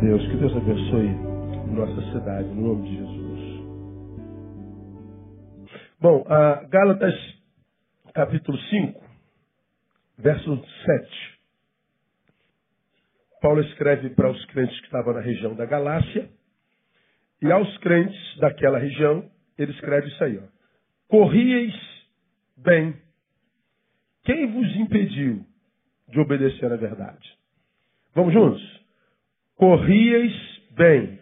Deus. Que Deus abençoe nossa cidade, no nome de Jesus. Bom, a Gálatas, capítulo 5, verso 7. Paulo escreve para os crentes que estavam na região da Galácia, e aos crentes daquela região, ele escreve isso aí, ó. Corrieis bem. Quem vos impediu de obedecer à verdade? Vamos juntos? Corrieis bem.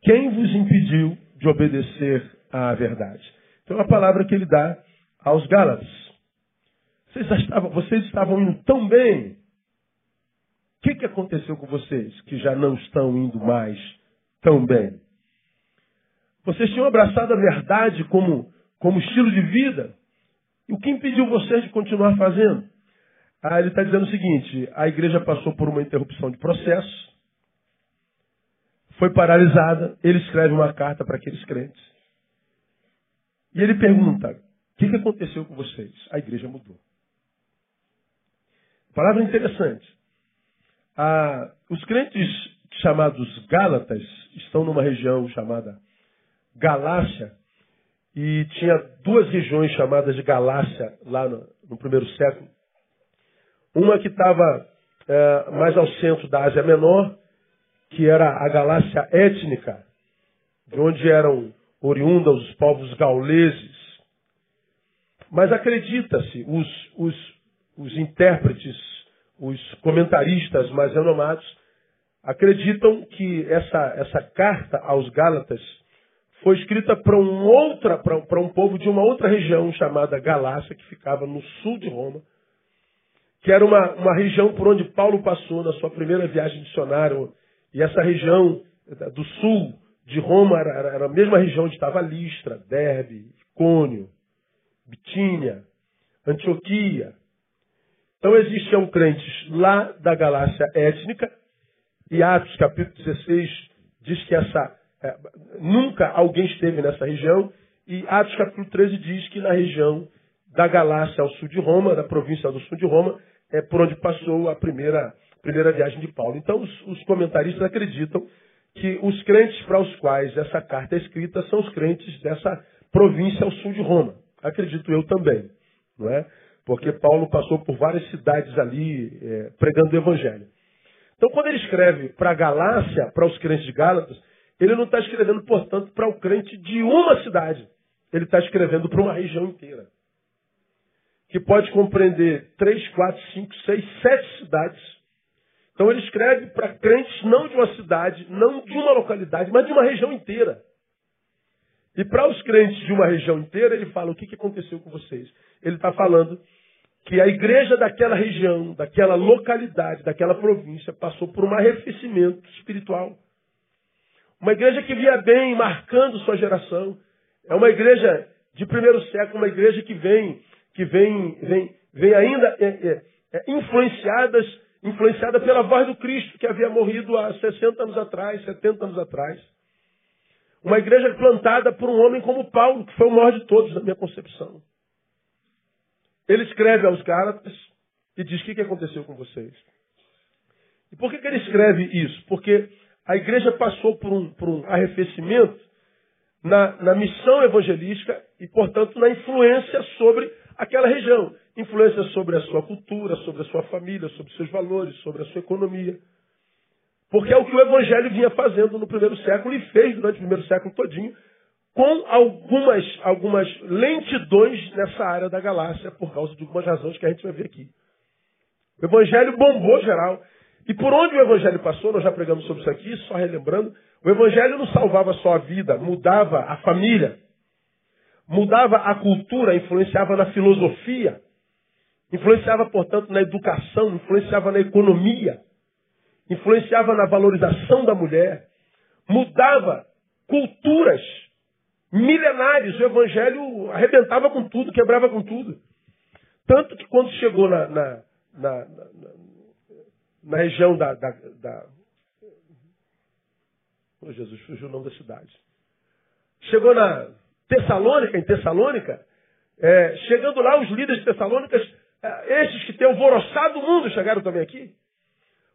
Quem vos impediu de obedecer à verdade? Então, é a palavra que ele dá aos Gálatas. Vocês estavam, vocês estavam indo tão bem. O que, que aconteceu com vocês que já não estão indo mais tão bem? Vocês tinham abraçado a verdade como, como estilo de vida. E o que impediu vocês de continuar fazendo? Ah, ele está dizendo o seguinte: a igreja passou por uma interrupção de processo foi paralisada. Ele escreve uma carta para aqueles crentes. E ele pergunta: o que, que aconteceu com vocês? A igreja mudou. Palavra interessante. Ah, os crentes chamados Gálatas estão numa região chamada Galácia. E tinha duas regiões chamadas de Galácia lá no, no primeiro século. Uma que estava é, mais ao centro da Ásia Menor que era a Galácia étnica, de onde eram oriundos os povos gauleses. Mas acredita-se, os, os, os intérpretes, os comentaristas mais renomados, acreditam que essa, essa carta aos Gálatas foi escrita para um, outra, para um povo de uma outra região chamada Galácia, que ficava no sul de Roma, que era uma, uma região por onde Paulo passou na sua primeira viagem missionária, e essa região do sul de Roma era, era a mesma região onde estava Listra, Derbe, Cônio, Bitínia, Antioquia. Então existiam crentes lá da Galácia étnica, e Atos capítulo 16 diz que essa é, nunca alguém esteve nessa região, e Atos capítulo 13 diz que na região da Galácia ao sul de Roma, da província do sul de Roma, é por onde passou a primeira primeira viagem de Paulo. Então, os, os comentaristas acreditam que os crentes para os quais essa carta é escrita são os crentes dessa província ao sul de Roma. Acredito eu também, não é? Porque Paulo passou por várias cidades ali é, pregando o evangelho. Então, quando ele escreve para a Galácia, para os crentes de Gálatas, ele não está escrevendo, portanto, para o crente de uma cidade. Ele está escrevendo para uma região inteira. Que pode compreender três, quatro, cinco, seis, sete cidades então ele escreve para crentes não de uma cidade, não de uma localidade, mas de uma região inteira. E para os crentes de uma região inteira, ele fala: o que, que aconteceu com vocês? Ele está falando que a igreja daquela região, daquela localidade, daquela província, passou por um arrefecimento espiritual. Uma igreja que via bem, marcando sua geração. É uma igreja de primeiro século, uma igreja que vem, que vem, vem, vem ainda é, é, é, influenciadas influenciada pela voz do Cristo, que havia morrido há 60 anos atrás, 70 anos atrás. Uma igreja plantada por um homem como Paulo, que foi o maior de todos na minha concepção. Ele escreve aos Gálatas e diz: O que, aconteceu com vocês? E por que, que ele escreve isso? Porque a igreja passou por um, por um arrefecimento na, na missão evangelística e, portanto, na influência sobre aquela região. Influência sobre a sua cultura, sobre a sua família, sobre seus valores, sobre a sua economia. Porque é o que o Evangelho vinha fazendo no primeiro século e fez durante o primeiro século todinho, com algumas, algumas lentidões nessa área da galáxia, por causa de algumas razões que a gente vai ver aqui. O Evangelho bombou geral. E por onde o Evangelho passou, nós já pregamos sobre isso aqui, só relembrando, o Evangelho não salvava só a vida, mudava a família mudava a cultura, influenciava na filosofia, influenciava, portanto, na educação, influenciava na economia, influenciava na valorização da mulher, mudava culturas milenares. O evangelho arrebentava com tudo, quebrava com tudo. Tanto que quando chegou na, na, na, na, região da, da, da. Oh, Jesus, fugiu o nome da cidade. Chegou na Tessalônica, em Tessalônica, é, chegando lá, os líderes de Tessalônicas, é, esses que têm alvoroçado o mundo, chegaram também aqui.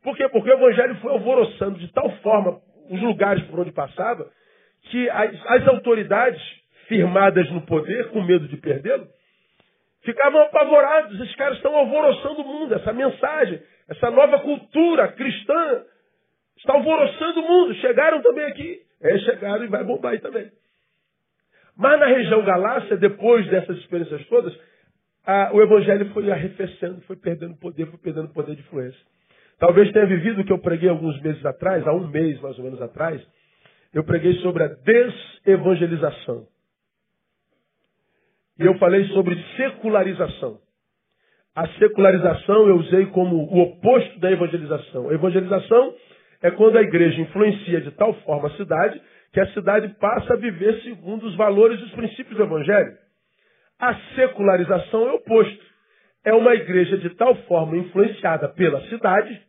Por quê? Porque o evangelho foi alvoroçando de tal forma os lugares por onde passava, que as, as autoridades firmadas no poder, com medo de perdê-lo, ficavam apavorados. Esses caras estão alvoroçando o mundo. Essa mensagem, essa nova cultura cristã está alvoroçando o mundo. Chegaram também aqui. É, chegaram e vai bombar também. Mas na região Galácia, depois dessas experiências todas, a, o evangelho foi arrefecendo, foi perdendo poder, foi perdendo poder de influência. Talvez tenha vivido o que eu preguei alguns meses atrás, há um mês mais ou menos atrás, eu preguei sobre a desevangelização. E eu falei sobre secularização. A secularização eu usei como o oposto da evangelização. A evangelização é quando a igreja influencia de tal forma a cidade que a cidade passa a viver segundo os valores e os princípios do evangelho. A secularização é o oposto. É uma igreja de tal forma influenciada pela cidade,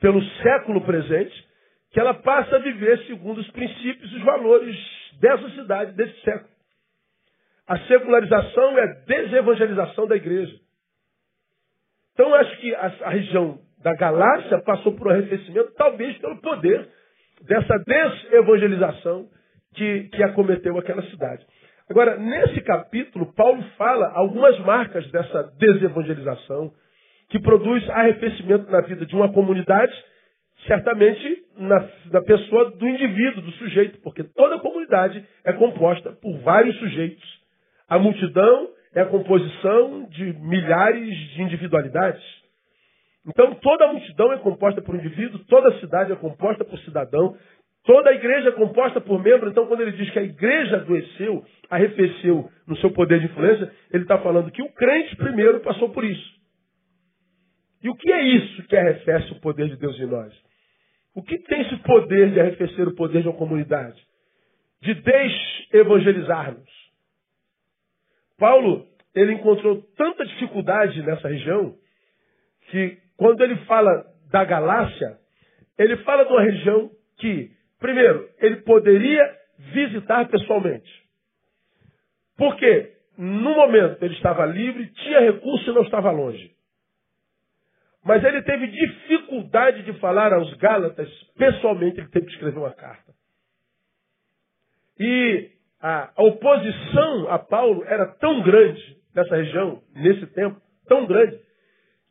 pelo século presente, que ela passa a viver segundo os princípios e os valores dessa cidade, desse século. A secularização é a desevangelização da igreja. Então, acho que a, a região da Galácia passou por um arrefecimento, talvez pelo poder dessa desevangelização que, que acometeu aquela cidade. Agora, nesse capítulo, Paulo fala algumas marcas dessa desevangelização que produz arrefecimento na vida de uma comunidade, certamente na, na pessoa do indivíduo, do sujeito, porque toda comunidade é composta por vários sujeitos. A multidão é a composição de milhares de individualidades. Então, toda a multidão é composta por indivíduo, toda a cidade é composta por cidadão, toda a igreja é composta por membro. Então, quando ele diz que a igreja adoeceu, arrefeceu no seu poder de influência, ele está falando que o crente primeiro passou por isso. E o que é isso que arrefece o poder de Deus em nós? O que tem esse poder de arrefecer o poder de uma comunidade? De desevangelizar-nos. Paulo, ele encontrou tanta dificuldade nessa região que quando ele fala da Galácia, ele fala de uma região que, primeiro, ele poderia visitar pessoalmente. Porque no momento ele estava livre, tinha recurso e não estava longe. Mas ele teve dificuldade de falar aos Gálatas pessoalmente, ele teve que escrever uma carta. E a, oposição a Paulo era tão grande nessa região, nesse tempo, tão grande,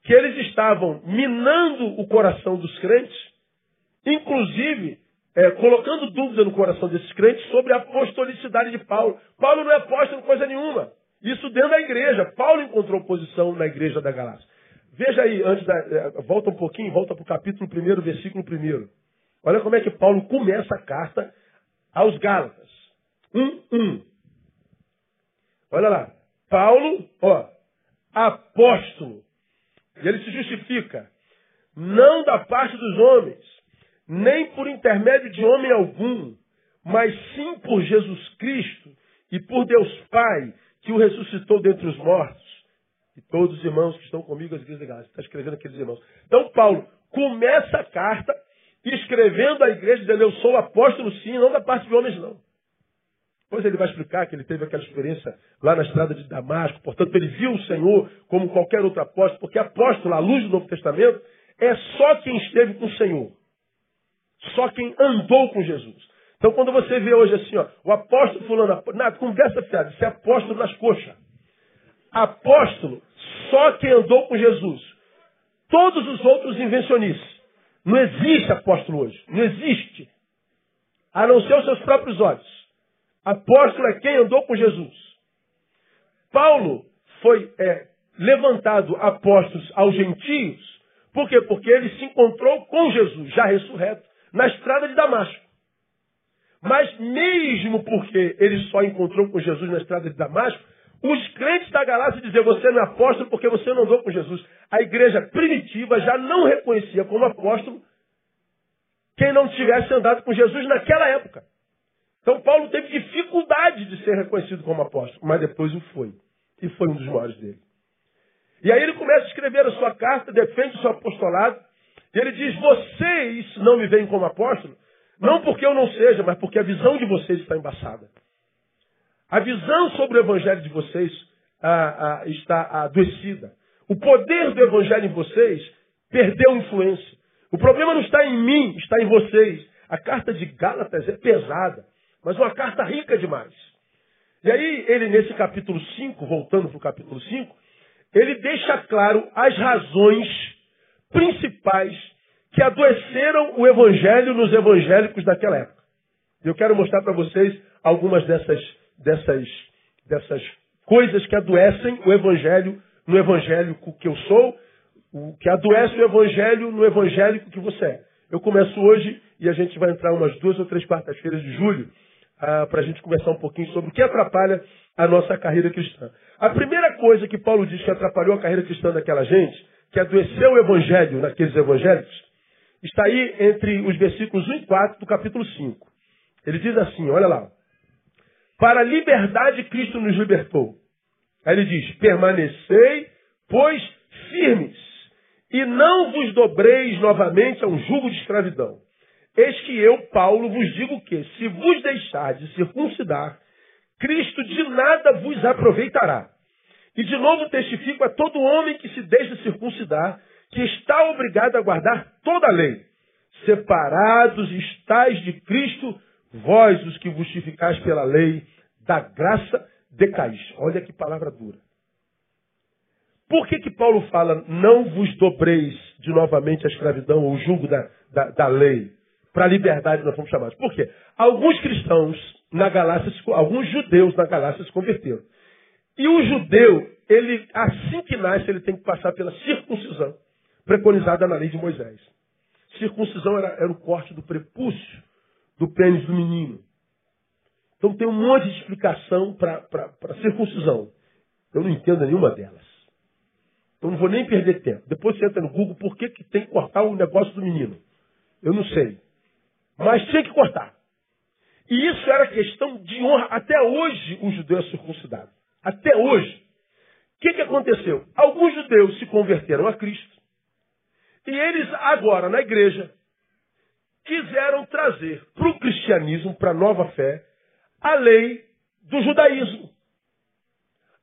que eles estavam minando o coração dos crentes, inclusive é, colocando dúvida no coração desses crentes sobre a apostolicidade de Paulo. Paulo não é apóstolo coisa nenhuma. Isso dentro da igreja. Paulo encontrou oposição na igreja da Galácia. Veja aí, antes da, é, volta um pouquinho, volta para o capítulo 1, versículo 1. Olha como é que Paulo começa a carta aos Gálatas. 1, 1. Olha lá. Paulo, ó, apóstolo e ele se justifica. Não da parte dos homens, nem por intermédio de homem algum, mas sim por Jesus Cristo e por Deus Pai, que o ressuscitou dentre os mortos. E todos os irmãos que estão comigo, as igrejas de está escrevendo aqueles irmãos. Então, Paulo começa a carta escrevendo à igreja, dizendo: Eu sou apóstolo, sim, não da parte de homens, não. Depois ele vai explicar que ele teve aquela experiência lá na estrada de Damasco, portanto, ele viu o Senhor como qualquer outro apóstolo, porque apóstolo, à luz do Novo Testamento, é só quem esteve com o Senhor. Só quem andou com Jesus. Então, quando você vê hoje assim, ó, o apóstolo fulano, nada, conversa fiada, isso é apóstolo nas coxas. Apóstolo, só quem andou com Jesus. Todos os outros invencionistas. Não existe apóstolo hoje. Não existe. A não ser os seus próprios olhos. Apóstolo é quem andou com Jesus. Paulo foi é, levantado apóstolos aos gentios. Por quê? Porque ele se encontrou com Jesus, já ressurreto, na estrada de Damasco. Mas mesmo porque ele só encontrou com Jesus na estrada de Damasco, os crentes da Galácia diziam, você não é apóstolo porque você não andou com Jesus. A igreja primitiva já não reconhecia como apóstolo quem não tivesse andado com Jesus naquela época. Então Paulo teve dificuldade de ser reconhecido como apóstolo, mas depois o foi. E foi um dos maiores dele. E aí ele começa a escrever a sua carta, defende o seu apostolado, e ele diz: Vocês não me veem como apóstolo, não porque eu não seja, mas porque a visão de vocês está embaçada. A visão sobre o evangelho de vocês ah, ah, está adoecida. O poder do evangelho em vocês perdeu influência. O problema não está em mim, está em vocês. A carta de Gálatas é pesada, mas uma carta rica demais. E aí, ele, nesse capítulo 5, voltando para o capítulo 5, ele deixa claro as razões principais que adoeceram o evangelho nos evangélicos daquela época. Eu quero mostrar para vocês algumas dessas, dessas, dessas coisas que adoecem o evangelho no evangélico que eu sou, o que adoece o evangelho no evangélico que você é. Eu começo hoje e a gente vai entrar umas duas ou três quartas-feiras de julho para a gente conversar um pouquinho sobre o que atrapalha a nossa carreira cristã. A primeira coisa que Paulo diz que atrapalhou a carreira cristã daquela gente, que adoeceu o evangelho naqueles evangélicos, está aí entre os versículos 1 e 4 do capítulo 5. Ele diz assim, olha lá. Para a liberdade Cristo nos libertou. Aí ele diz, permanecei, pois, firmes, e não vos dobreis novamente a um jugo de escravidão. Eis que eu, Paulo, vos digo que, se vos deixar de circuncidar, Cristo de nada vos aproveitará. E de novo testifico a todo homem que se deixa circuncidar, que está obrigado a guardar toda a lei. Separados estáis de Cristo, vós os que justificais pela lei, da graça decaís. Olha que palavra dura. Por que, que Paulo fala, não vos dobreis de novamente a escravidão ou o jugo da, da, da lei? Para a liberdade nós fomos chamados. Por quê? Alguns cristãos na Galácia, alguns judeus na Galácia se converteram. E o judeu, ele, assim que nasce, ele tem que passar pela circuncisão, preconizada na lei de Moisés. Circuncisão era, era o corte do prepúcio do pênis do menino. Então tem um monte de explicação para circuncisão. Eu não entendo nenhuma delas. Então não vou nem perder tempo. Depois você entra no Google, por que, que tem que cortar o negócio do menino? Eu não sei. Mas tinha que cortar. E isso era questão de honra. Até hoje o judeu é circuncidado. Até hoje. O que, que aconteceu? Alguns judeus se converteram a Cristo. E eles agora, na igreja, quiseram trazer para o cristianismo, para a nova fé, a lei do judaísmo.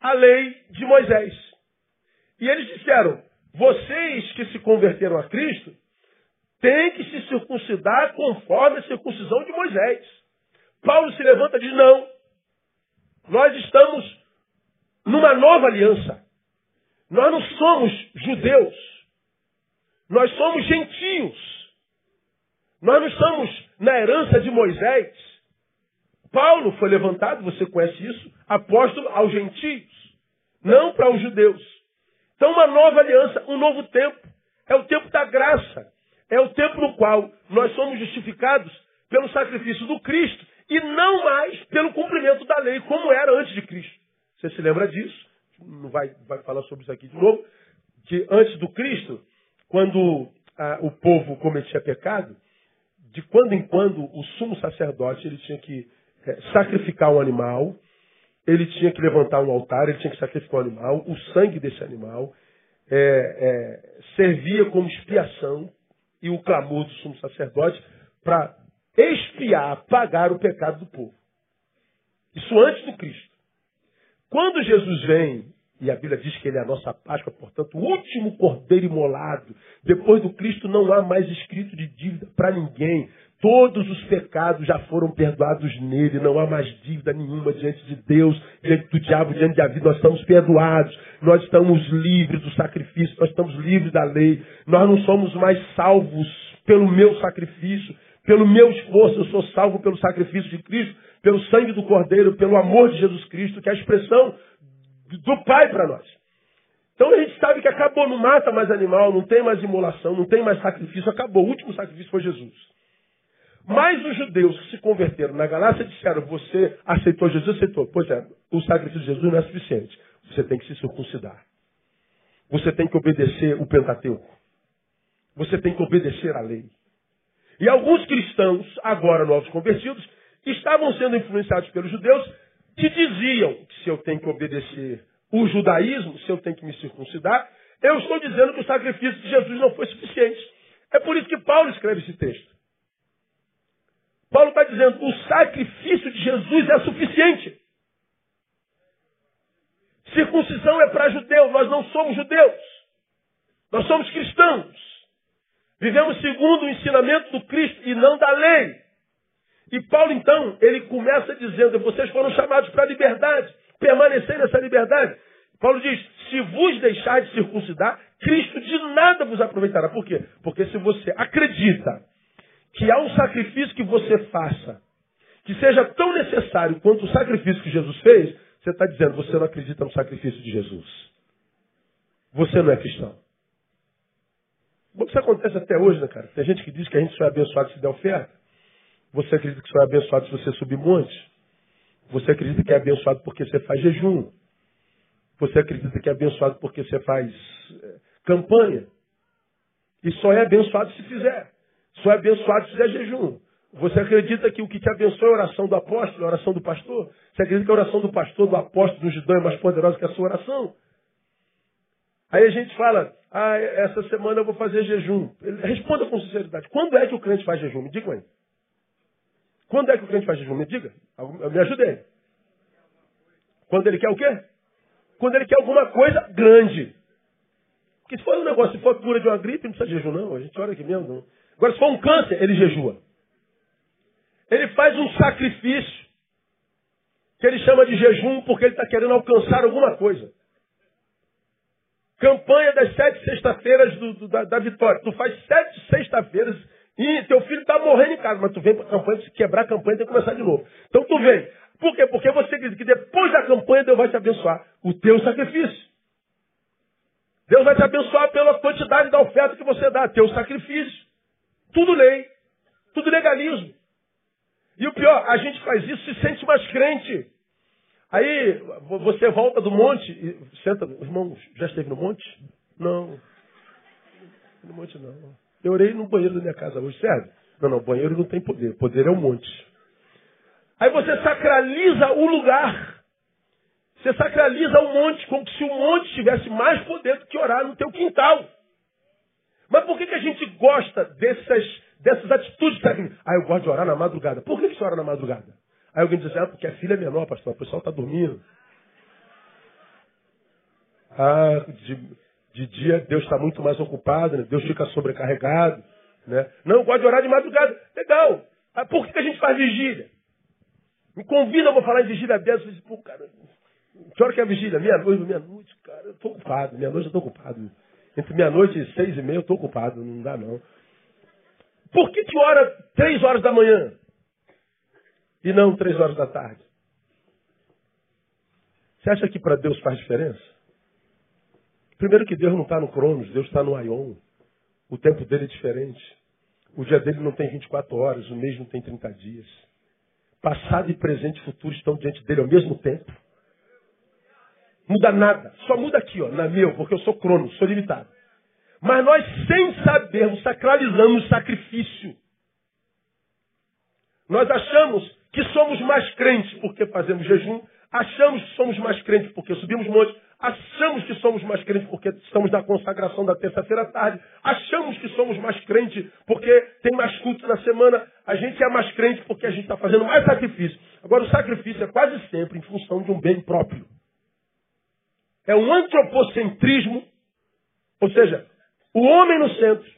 A lei de Moisés. E eles disseram, vocês que se converteram a Cristo, têm que se circuncidar conforme a circuncisão de Moisés. Paulo se levanta e diz, não. Nós estamos numa nova aliança. Nós não somos judeus. Nós somos gentios. Nós não estamos na herança de Moisés. Paulo foi levantado, você conhece isso, apóstolo aos gentios, não para os judeus. Então, uma nova aliança, um novo tempo. É o tempo da graça. É o tempo no qual nós somos justificados pelo sacrifício do Cristo e não mais pelo cumprimento da lei, como era antes de Cristo. Você se lembra disso? Não vai, vai falar sobre isso aqui de novo. Que antes do Cristo, quando ah, o povo cometia pecado, de quando em quando o sumo sacerdote ele tinha que é, sacrificar um animal, ele tinha que levantar um altar, ele tinha que sacrificar um animal, o sangue desse animal é, é, servia como expiação e o clamor do sumo sacerdote para expiar, pagar o pecado do povo. Isso antes do Cristo. Quando Jesus vem, e a Bíblia diz que ele é a nossa Páscoa, portanto, o último cordeiro imolado, depois do Cristo não há mais escrito de dívida para ninguém. Todos os pecados já foram perdoados nele, não há mais dívida nenhuma diante de Deus, diante do diabo, diante da vida. Nós estamos perdoados, nós estamos livres do sacrifício, nós estamos livres da lei. Nós não somos mais salvos pelo meu sacrifício, pelo meu esforço, eu sou salvo pelo sacrifício de Cristo, pelo sangue do Cordeiro, pelo amor de Jesus Cristo, que é a expressão do Pai para nós. Então a gente sabe que acabou, não mata mais animal, não tem mais imolação, não tem mais sacrifício, acabou. O último sacrifício foi Jesus. Mas os judeus que se converteram na Galácia disseram: Você aceitou Jesus? Aceitou. Pois é, o sacrifício de Jesus não é suficiente. Você tem que se circuncidar. Você tem que obedecer o Pentateuco. Você tem que obedecer a lei. E alguns cristãos, agora novos convertidos, estavam sendo influenciados pelos judeus, que diziam que se eu tenho que obedecer o judaísmo, se eu tenho que me circuncidar, eu estou dizendo que o sacrifício de Jesus não foi suficiente. É por isso que Paulo escreve esse texto. Paulo está dizendo, o sacrifício de Jesus é suficiente. Circuncisão é para judeus, nós não somos judeus. Nós somos cristãos. Vivemos segundo o ensinamento do Cristo e não da lei. E Paulo, então, ele começa dizendo: vocês foram chamados para a liberdade, permanecer nessa liberdade. Paulo diz: se vos deixar de circuncidar, Cristo de nada vos aproveitará. Por quê? Porque se você acredita que há um sacrifício que você faça, que seja tão necessário quanto o sacrifício que Jesus fez, você está dizendo, você não acredita no sacrifício de Jesus. Você não é cristão. Isso acontece até hoje, né, cara? Tem gente que diz que a gente só é abençoado se der oferta. Você acredita que só é abençoado se você subir monte? Você acredita que é abençoado porque você faz jejum? Você acredita que é abençoado porque você faz é, campanha? E só é abençoado se fizer. Só é abençoado se fizer jejum. Você acredita que o que te abençoa é a oração do apóstolo, a oração do pastor? Você acredita que a oração do pastor, do apóstolo, do judão é mais poderosa que a sua oração? Aí a gente fala, ah, essa semana eu vou fazer jejum. Responda com sinceridade. Quando é que o crente faz jejum? Me diga aí. Quando é que o crente faz jejum? Me diga. Me ajude Quando ele quer o quê? Quando ele quer alguma coisa grande. Porque se for um negócio, se for cura de uma gripe, não precisa de jejum, não. A gente olha aqui mesmo. Não. Agora, se for um câncer, ele jejua. Ele faz um sacrifício que ele chama de jejum porque ele está querendo alcançar alguma coisa. Campanha das sete sexta-feiras da, da, vitória. Tu faz sete sexta-feiras e teu filho está morrendo em casa, mas tu vem para a campanha, se quebrar a campanha tem que começar de novo. Então tu vem. Por quê? Porque você acredita que depois da campanha Deus vai te abençoar. O teu sacrifício. Deus vai te abençoar pela quantidade da oferta que você dá, teu sacrifício. Tudo lei. Tudo legalismo. E o pior, a gente faz isso e se sente mais crente. Aí você volta do monte e senta, irmão, já esteve no monte? Não. No monte não. Eu orei no banheiro da minha casa hoje, sério? Não, não, banheiro não tem poder. Poder é o monte. Aí você sacraliza o lugar. Você sacraliza o monte, como se o monte tivesse mais poder do que orar no teu quintal. Mas por que, que a gente gosta dessas, dessas atitudes técnicas? Ah, eu gosto de orar na madrugada. Por que, que você ora na madrugada? Aí alguém diz assim, ah, porque a filha é menor, pastor, o pessoal está dormindo. Ah, de, de dia Deus está muito mais ocupado, né? Deus fica sobrecarregado. Né? Não, eu gosto de orar de madrugada. Legal. Ah, por que, que a gente faz vigília? Me convida, eu vou falar em vigília dessa. Eu disse, pô, cara, que hora que é a vigília? Meia-noite, meia-noite, cara, eu estou ocupado. Meia-noite eu estou ocupado. Entre meia-noite e seis e meia eu estou ocupado, não dá não. Por que que ora três horas da manhã? E não três horas da tarde? Você acha que para Deus faz diferença? Primeiro que Deus não está no Cronos, Deus está no Aion. O tempo dele é diferente. O dia dele não tem 24 horas, o mês não tem 30 dias. Passado e presente e futuro estão diante dele ao mesmo tempo. Muda nada. Só muda aqui, ó, na meu, porque eu sou crono, sou limitado. Mas nós, sem sabermos, sacralizamos o sacrifício. Nós achamos que somos mais crentes porque fazemos jejum, achamos que somos mais crentes porque subimos montes, achamos que somos mais crentes porque estamos na consagração da terça-feira à tarde, achamos que somos mais crentes porque tem mais culto na semana, a gente é mais crente porque a gente está fazendo mais sacrifício. Agora, o sacrifício é quase sempre em função de um bem próprio. É um antropocentrismo, ou seja, o homem no centro,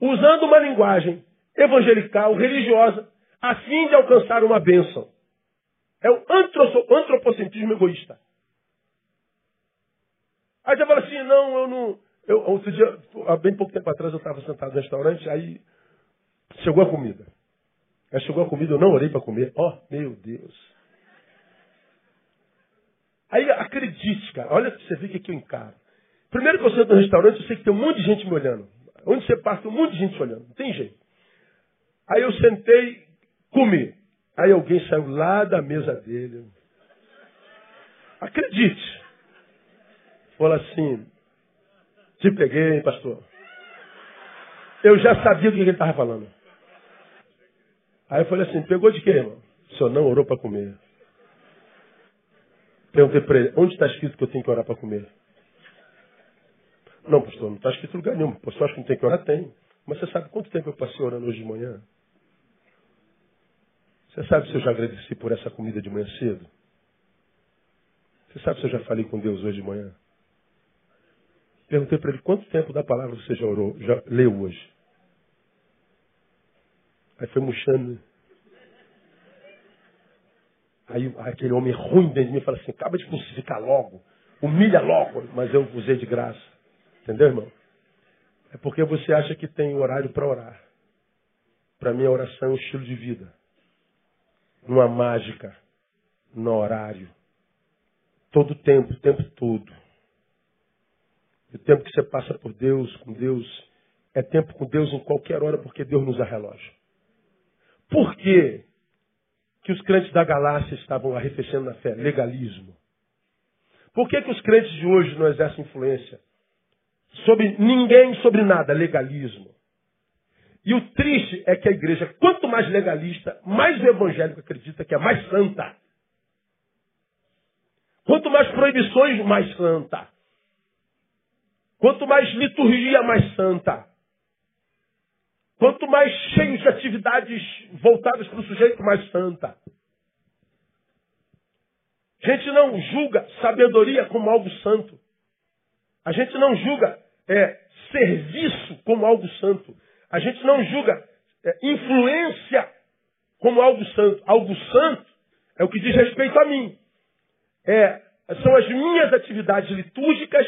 usando uma linguagem evangelical, religiosa, a fim de alcançar uma bênção. É o antropocentrismo egoísta. Aí você fala assim, não, eu não. Eu, outro dia, há bem pouco tempo atrás, eu estava sentado no restaurante, aí chegou a comida. Aí chegou a comida, eu não orei para comer. Ó, oh, meu Deus. Aí acredite, cara, olha você ver o que, que eu encaro. Primeiro que eu sento no restaurante, eu sei que tem um monte de gente me olhando. Onde você passa, tem um monte de gente olhando. Não tem jeito. Aí eu sentei, comi. Aí alguém saiu lá da mesa dele. Acredite. Fala assim, te peguei, pastor. Eu já sabia do que ele estava falando. Aí eu falei assim, pegou de quê, irmão? O senhor não orou para comer. Perguntei para ele, onde está escrito que eu tenho que orar para comer? Não, pastor, não está escrito em lugar nenhum. Pastor, acho que não tem que orar? Tem. Mas você sabe quanto tempo eu passei orando hoje de manhã? Você sabe se eu já agradeci por essa comida de manhã cedo? Você sabe se eu já falei com Deus hoje de manhã? Perguntei para ele quanto tempo da palavra você já orou, já leu hoje. Aí foi murchando. Aí aquele homem ruim dentro de mim fala assim, acaba de crucificar logo, humilha logo, mas eu usei de graça. Entendeu, irmão? É porque você acha que tem horário para orar. Para mim a oração é um estilo de vida. Não há mágica no horário. Todo tempo, o tempo todo. O tempo que você passa por Deus, com Deus, é tempo com Deus em qualquer hora, porque Deus nos dá relógio. Por quê que os crentes da Galácia estavam arrefecendo na fé? Legalismo. Por que, que os crentes de hoje não exercem influência? Sobre ninguém, sobre nada, legalismo. E o triste é que a igreja, quanto mais legalista, mais o evangélico acredita que é mais santa. Quanto mais proibições, mais santa. Quanto mais liturgia, mais santa. Quanto mais cheios de atividades voltadas para o sujeito, mais santa. A gente não julga sabedoria como algo santo. A gente não julga é, serviço como algo santo. A gente não julga é, influência como algo santo. Algo santo é o que diz respeito a mim. É, são as minhas atividades litúrgicas,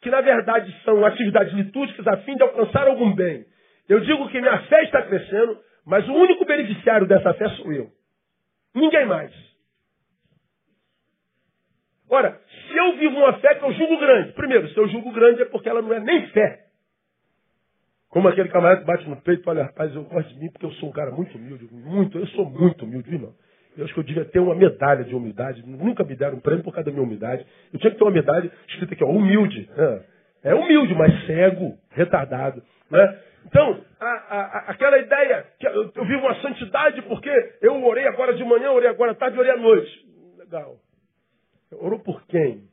que na verdade são atividades litúrgicas a fim de alcançar algum bem. Eu digo que minha fé está crescendo, mas o único beneficiário dessa fé sou eu. Ninguém mais. Ora, se eu vivo uma fé que eu julgo grande, primeiro, se eu julgo grande é porque ela não é nem fé. Como aquele camarada que bate no peito e fala, rapaz, eu gosto de mim porque eu sou um cara muito humilde. Muito, eu sou muito humilde, irmão. Eu acho que eu devia ter uma medalha de humildade. Nunca me deram um prêmio por causa da minha humildade. Eu tinha que ter uma medalha escrita aqui, ó, humilde. É humilde, mas cego, retardado. Né? Então, a, a, aquela ideia que eu, eu, vivo uma santidade porque eu orei agora de manhã, orei agora à tarde, orei à noite. Legal. Orou por quem?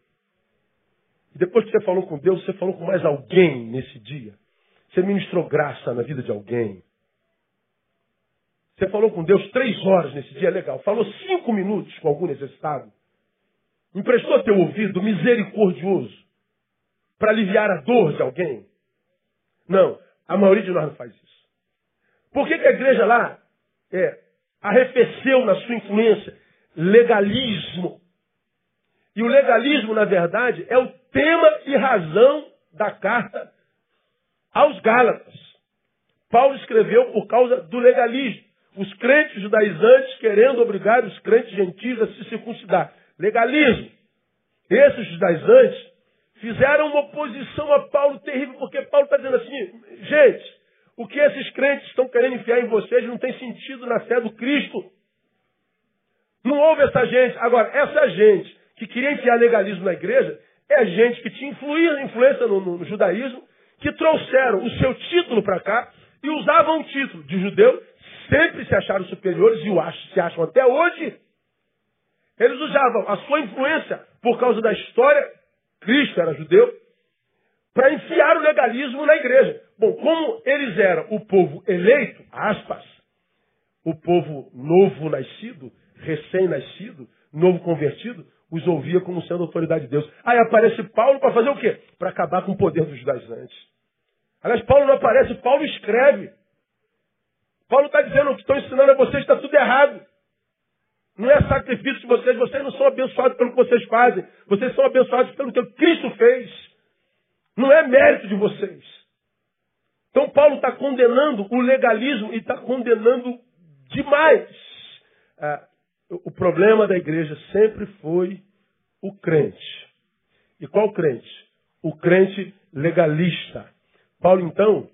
E depois que você falou com Deus, você falou com mais alguém nesse dia. Você ministrou graça na vida de alguém. Você falou com Deus três horas nesse dia, legal. Falou cinco minutos com algum necessitado. Emprestou teu ouvido misericordioso para aliviar a dor de alguém. Não. A maioria de nós não faz isso. Por que, que a igreja lá é, arrefeceu na sua influência? Legalismo. E o legalismo, na verdade, é o tema e razão da carta aos Gálatas. Paulo escreveu por causa do legalismo. Os crentes judaizantes querendo obrigar os crentes gentis a se circuncidar. Legalismo. Esses judaizantes fizeram uma oposição a Paulo terrível, porque Paulo está dizendo assim, gente, o que esses crentes estão querendo enfiar em vocês não tem sentido na fé do Cristo. Não houve essa gente. Agora, essa gente que queria enfiar legalismo na igreja é gente que tinha influência no, no, no judaísmo, que trouxeram o seu título para cá e usavam o título de judeu, sempre se acharam superiores e o acham, se acham até hoje. Eles usavam a sua influência por causa da história Cristo era judeu, para enfiar o legalismo na igreja. Bom, como eles eram o povo eleito, aspas, o povo novo nascido, recém-nascido, novo convertido, os ouvia como sendo autoridade de Deus. Aí aparece Paulo para fazer o quê? Para acabar com o poder dos judaizantes. Aliás, Paulo não aparece, Paulo escreve. Paulo está dizendo o que estão ensinando a vocês está tudo errado. Não é sacrifício de vocês, vocês não são abençoados pelo que vocês fazem. Vocês são abençoados pelo que Cristo fez. Não é mérito de vocês. Então Paulo está condenando o legalismo e está condenando demais. Ah, o problema da igreja sempre foi o crente. E qual crente? O crente legalista. Paulo então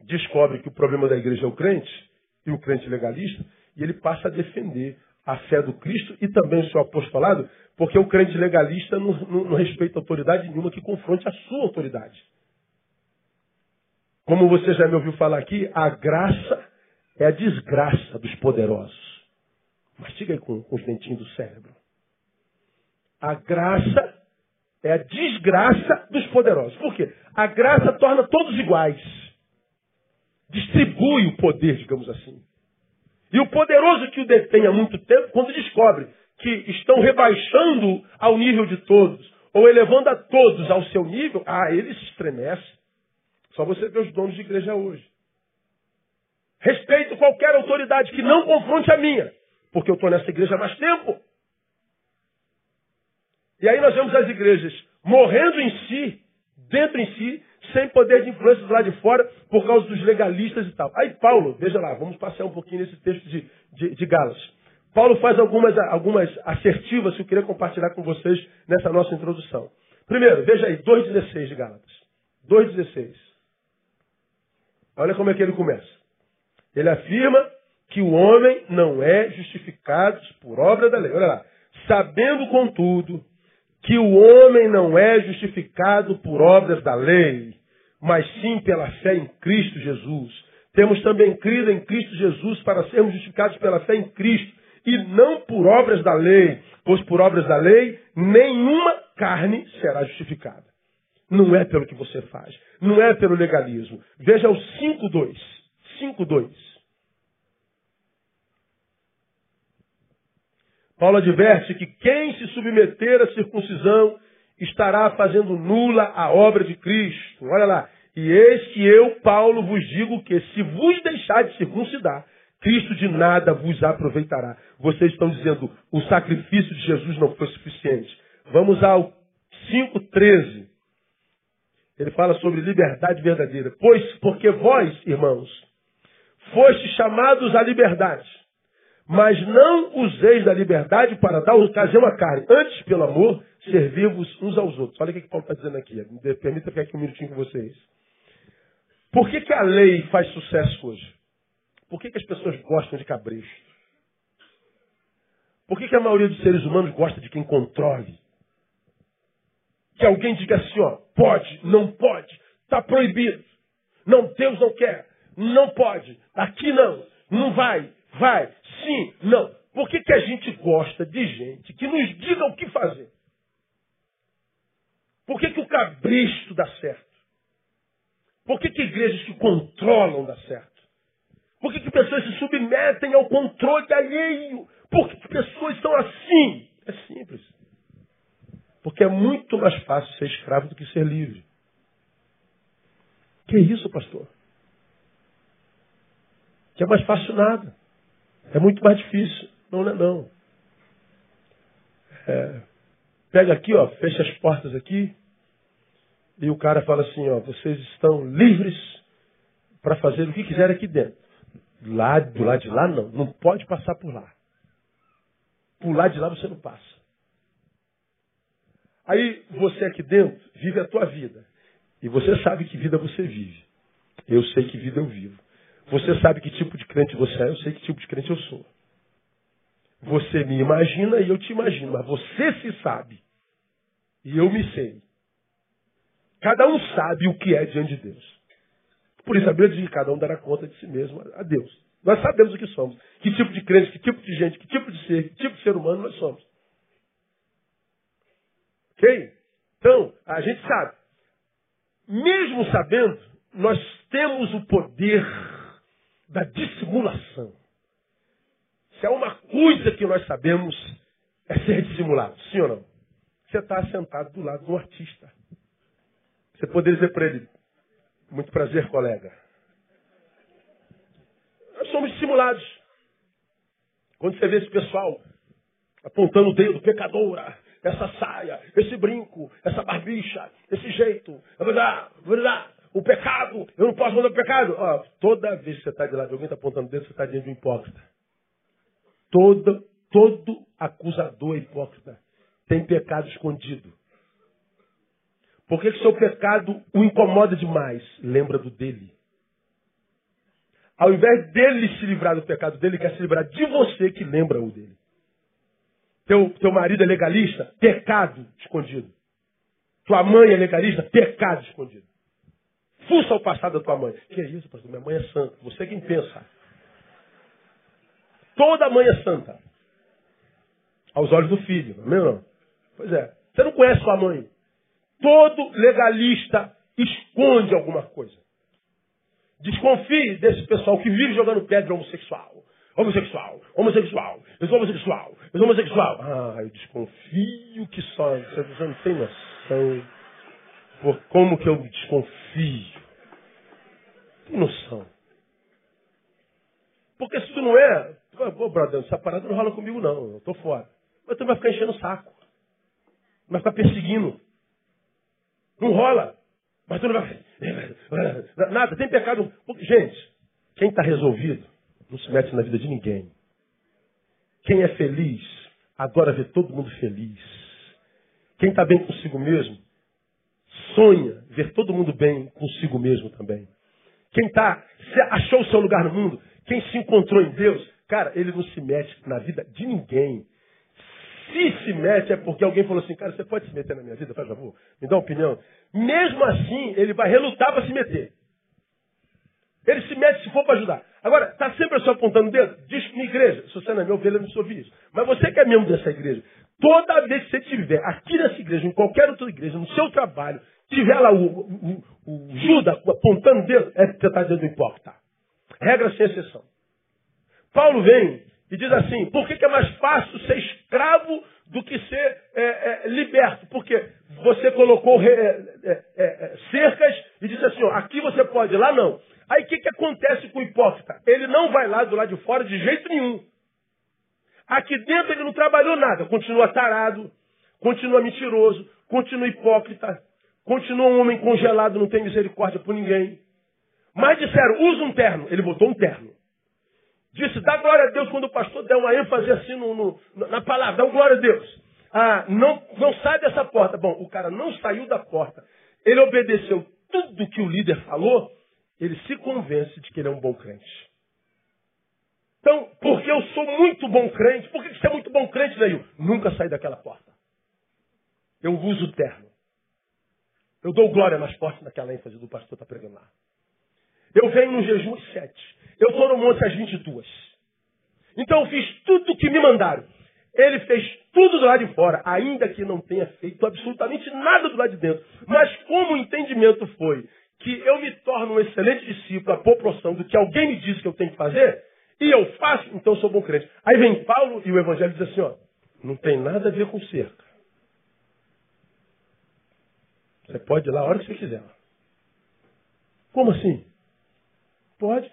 descobre que o problema da igreja é o crente e o crente legalista, e ele passa a defender a fé do Cristo e também o seu apostolado, porque o crente legalista não, não, não respeita autoridade nenhuma que confronte a sua autoridade. Como você já me ouviu falar aqui, a graça é a desgraça dos poderosos. Mastiga aí com, com os dentinhos do cérebro. A graça é a desgraça dos poderosos. Por quê? A graça torna todos iguais. Distribui o poder, digamos assim. E o poderoso que o detém há muito tempo, quando descobre que estão rebaixando ao nível de todos, ou elevando a todos ao seu nível, ah, ele se estremece. Só você vê os donos de igreja hoje. Respeito qualquer autoridade que não confronte a minha, porque eu estou nessa igreja há mais tempo. E aí nós vemos as igrejas morrendo em si, dentro em si, sem poder de influência do lado de fora, por causa dos legalistas e tal. Aí Paulo, veja lá, vamos passear um pouquinho nesse texto de, de, de Galas. Paulo faz algumas, algumas assertivas que eu queria compartilhar com vocês nessa nossa introdução. Primeiro, veja aí, 2,16 de Gálatas. 2,16. Olha como é que ele começa. Ele afirma que o homem não é justificado por obra da lei. Olha lá. Sabendo, contudo, que o homem não é justificado por obras da lei, mas sim pela fé em Cristo Jesus. Temos também crido em Cristo Jesus para sermos justificados pela fé em Cristo e não por obras da lei, pois por obras da lei nenhuma carne será justificada. Não é pelo que você faz, não é pelo legalismo. Veja o 5.2. 5.2. Paulo adverte que quem se submeter à circuncisão estará fazendo nula a obra de Cristo. Olha lá. E eis que eu, Paulo, vos digo que se vos deixar de circuncidar, Cristo de nada vos aproveitará. Vocês estão dizendo, o sacrifício de Jesus não foi suficiente. Vamos ao 5,13. Ele fala sobre liberdade verdadeira. Pois, porque vós, irmãos, fostes chamados à liberdade, mas não useis da liberdade para dar ocasião à carne. Antes, pelo amor, servir-vos uns aos outros. Olha o que, Paulo está dizendo aqui. Permita ficar aqui um minutinho com vocês. Por que, que a lei faz sucesso hoje? Por que, que as pessoas gostam de cabresto? Por que, que a maioria dos seres humanos gosta de quem controle? Que alguém diga assim, ó, pode, não pode, está proibido. Não, Deus não quer, não pode, aqui não, não vai, vai, sim, não. Por que, que a gente gosta de gente que nos diga o que fazer? Por que, que o cabresto dá certo? Por que, que igrejas que controlam dá certo? Por que, que pessoas se submetem ao controle alheio? Por que, que pessoas são assim? É simples. Porque é muito mais fácil ser escravo do que ser livre. Que isso, pastor? Que é mais fácil nada. É muito mais difícil. Não, não é não. É, pega aqui, ó, fecha as portas aqui. E o cara fala assim, ó, vocês estão livres para fazer o que quiserem aqui dentro. Lá, do lado de lá, não. Não pode passar por lá. Por lá de lá você não passa. Aí você aqui dentro vive a tua vida. E você sabe que vida você vive. Eu sei que vida eu vivo. Você sabe que tipo de crente você é, eu sei que tipo de crente eu sou. Você me imagina e eu te imagino, mas você se sabe. E eu me sei. Cada um sabe o que é diante de Deus. Por isso a Bíblia diz que cada um dará conta de si mesmo a Deus. Nós sabemos o que somos. Que tipo de crente, que tipo de gente, que tipo de ser, que tipo de ser humano nós somos. Ok? Então, a gente sabe. Mesmo sabendo, nós temos o poder da dissimulação. Se é uma coisa que nós sabemos, é ser dissimulado. Sim ou não? Você está sentado do lado do artista. Você poderia dizer para ele, muito prazer, colega. Nós somos estimulados. Quando você vê esse pessoal apontando o dedo, pecadora, essa saia, esse brinco, essa barbicha, esse jeito, o pecado, eu não posso mandar o pecado. Ó, toda vez que você está de lado alguém está apontando o dedo, você está diante de um hipócrita. Todo, todo acusador é hipócrita tem pecado escondido. Por que, que seu pecado o incomoda demais? Lembra do dele. Ao invés dele se livrar do pecado dele, quer se livrar de você que lembra o dele. Teu, teu marido é legalista? Pecado escondido. Tua mãe é legalista? Pecado escondido. Fuça o passado da tua mãe. Que é isso, pastor? Minha mãe é santa. Você é quem pensa. Toda mãe é santa. Aos olhos do filho, não é não? Pois é. Você não conhece sua mãe. Todo legalista esconde alguma coisa. Desconfie desse pessoal que vive jogando pedra homossexual. homossexual, homossexual, eu sou homossexual, eu sou homossexual. Ah, eu desconfio que só. Você não tem noção. Por como que eu desconfio? Noção. Porque se tu não é, tu vai, pô, brother, essa parada não rola comigo não, eu tô fora. Mas tu vai ficar enchendo o saco. Vai ficar perseguindo. Não rola. Mas tu não vai. Nada, tem pecado. Gente, quem está resolvido não se mete na vida de ninguém. Quem é feliz, adora ver todo mundo feliz. Quem está bem consigo mesmo, sonha ver todo mundo bem consigo mesmo também. Quem tá, achou o seu lugar no mundo, quem se encontrou em Deus, cara, ele não se mete na vida de ninguém. Se se mete é porque alguém falou assim, cara, você pode se meter na minha vida, faz favor, me dá uma opinião. Mesmo assim, ele vai relutar para se meter. Ele se mete se for para ajudar. Agora, está sempre só apontando o dedo? Diz minha igreja. Se você não é minha ovelha, eu não sou isso. Mas você que é membro dessa igreja, toda vez que você estiver aqui nessa igreja, em qualquer outra igreja, no seu trabalho, tiver lá o, o, o Judas apontando o dedo, é você está dizendo hipócrita. Regra sem exceção. Paulo vem e diz assim, por que, que é mais fácil ser escravo do que ser é, é, liberto? Porque você colocou é, é, é, cercas e disse assim, ó, aqui você pode, lá não. Aí o que, que acontece com o hipócrita? Ele não vai lá do lado de fora de jeito nenhum. Aqui dentro ele não trabalhou nada, continua tarado, continua mentiroso, continua hipócrita, continua um homem congelado, não tem misericórdia por ninguém. Mas disseram, usa um terno. Ele botou um terno. Disse, dá glória a Deus quando o pastor der uma ênfase assim no, no, na palavra, dá glória a Deus. Ah, não, não sai dessa porta. Bom, o cara não saiu da porta. Ele obedeceu tudo que o líder falou ele se convence de que ele é um bom crente. Então, porque eu sou muito bom crente, por que você é muito bom crente, Neil? Nunca saí daquela porta. Eu uso terno. Eu dou glória nas portas daquela ênfase do pastor está pregando lá. Eu venho no jejum às sete. Eu estou no monte às vinte e duas. Então eu fiz tudo o que me mandaram. Ele fez tudo do lado de fora, ainda que não tenha feito absolutamente nada do lado de dentro. Mas como o entendimento foi que eu me torno um excelente discípulo à proporção do que alguém me diz que eu tenho que fazer, e eu faço, então eu sou bom crente. Aí vem Paulo e o Evangelho diz assim, ó, não tem nada a ver com cerca. Você pode ir lá a hora que você quiser. Como assim? Pode.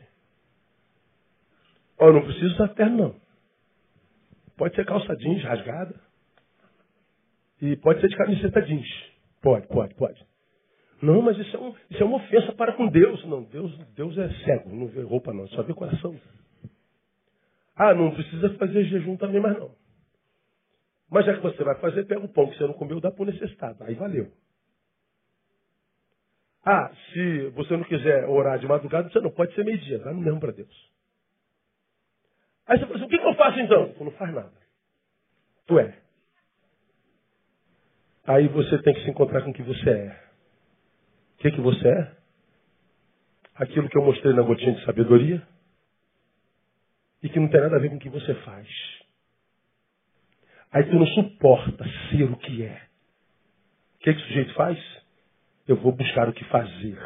Ó, não preciso usar terno, não. Pode ser calça jeans rasgada. E pode ser de camiseta jeans. Pode, pode, pode. Não, mas isso é, um, isso é uma ofensa para com Deus. Não, Deus, Deus é cego, não vê roupa não, só vê coração. Ah, não precisa fazer jejum também mais não. Mas já que você vai fazer, pega o pão que você não comeu, dá para o necessitado. Aí valeu. Ah, se você não quiser orar de madrugada, você não pode ser meio-dia. Dá no mesmo para Deus. Aí você fala assim, o que, que eu faço então? Tu não faz nada. Tu é. Aí você tem que se encontrar com o que você é. O que, que você é? Aquilo que eu mostrei na gotinha de sabedoria e que não tem nada a ver com o que você faz. Aí tu não suporta ser o que é. O que, que o sujeito faz? Eu vou buscar o que fazer.